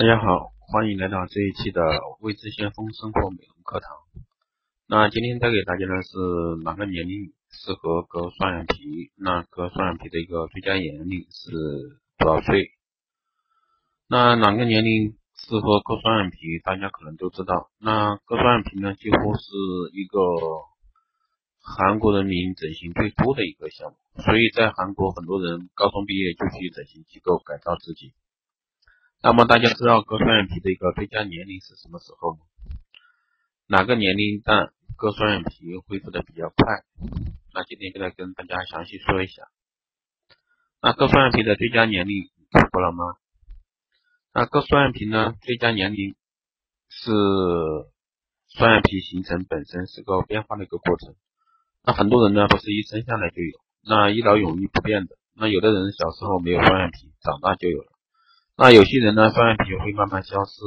大家好，欢迎来到这一期的未知先锋生活美容课堂。那今天带给大家的是哪个年龄适合割双眼皮？那割双眼皮的一个最佳年龄是多少岁？那哪个年龄适合割双眼皮？大家可能都知道。那割双眼皮呢，几乎是一个韩国人民整形最多的一个项目，所以在韩国很多人高中毕业就去整形机构改造自己。那么大家知道割双眼皮的一个最佳年龄是什么时候吗？哪个年龄段割双眼皮恢复的比较快？那今天就来跟大家详细说一下。那割双眼皮的最佳年龄看过了吗？那割双眼皮呢？最佳年龄是双眼皮形成本身是个变化的一个过程。那很多人呢不是一生下来就有，那一劳永逸不变的。那有的人小时候没有双眼皮，长大就有了。那有些人呢，双眼皮会慢慢消失。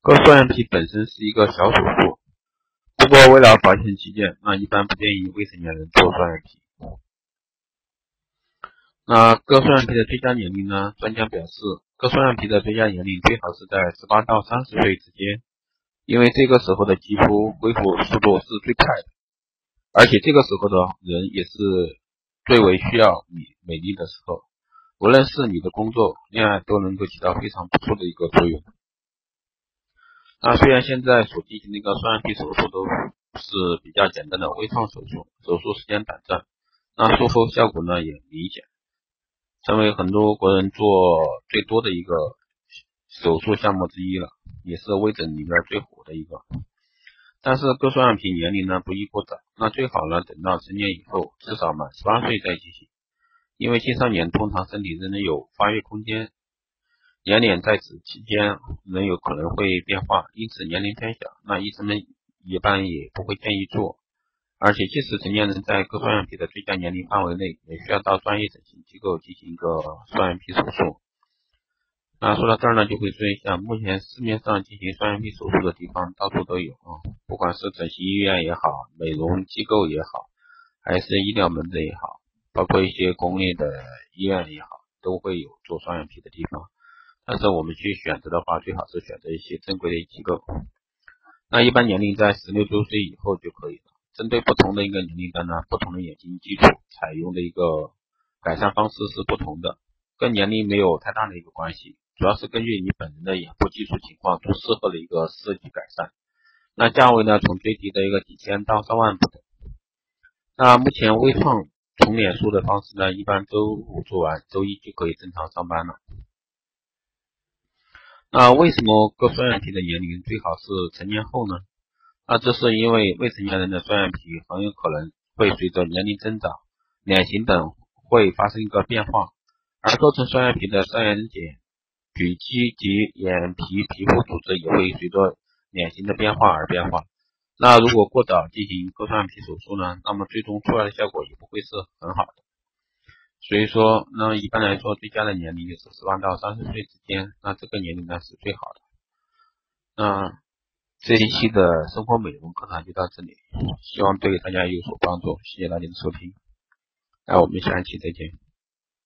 割双眼皮本身是一个小手术，不过为了保险起见，那一般不建议未成年人做双眼皮。那割双眼皮的最佳年龄呢？专家表示，割双眼皮的最佳年龄最好是在十八到三十岁之间，因为这个时候的肌肤恢复速度是最快的，而且这个时候的人也是最为需要美美丽的时候。无论是你的工作、恋爱，都能够起到非常不错的一个作用。那虽然现在所进行的一个双眼皮手术都是比较简单的微创手术，手术时间短暂，那术后效果呢也明显，成为很多国人做最多的一个手术项目之一了，也是微整里面最火的一个。但是割双眼皮年龄呢不宜过早，那最好呢等到成年以后，至少满十八岁再进行。因为青少年通常身体仍然有发育空间，年龄在此期间仍有可能会变化，因此年龄偏小，那医生们一般也不会建议做。而且，即使成年人在割双眼皮的最佳年龄范围内，也需要到专业整形机构进行一个双眼皮手术。那说到这儿呢，就会说一下，目前市面上进行双眼皮手术的地方到处都有啊，不管是整形医院也好，美容机构也好，还是医疗门诊也好。包括一些公立的医院也好，都会有做双眼皮的地方。但是我们去选择的话，最好是选择一些正规的机构。那一般年龄在十六周岁以后就可以了。针对不同的一个年龄段呢，不同的眼睛基础采用的一个改善方式是不同的，跟年龄没有太大的一个关系，主要是根据你本人的眼部基础情况做适合的一个设计改善。那价位呢，从最低的一个几千到上万不等。那目前微创。重脸术的方式呢，一般周五做完，周一就可以正常上班了。那为什么割双眼皮的年龄最好是成年后呢？那这是因为未成年人的双眼皮很有可能会随着年龄增长，脸型等会发生一个变化，而构成双眼皮的上眼睑、举肌及眼皮皮肤组织也会随着脸型的变化而变化。那如果过早进行割双眼皮手术呢？那么最终出来的效果也不会是很好的。所以说，那一般来说，最佳的年龄就是十八到三十岁之间，那这个年龄呢是最好的。那这一期的生活美容课堂就到这里，希望对大家有所帮助，谢谢大家的收听，那我们下一期再见。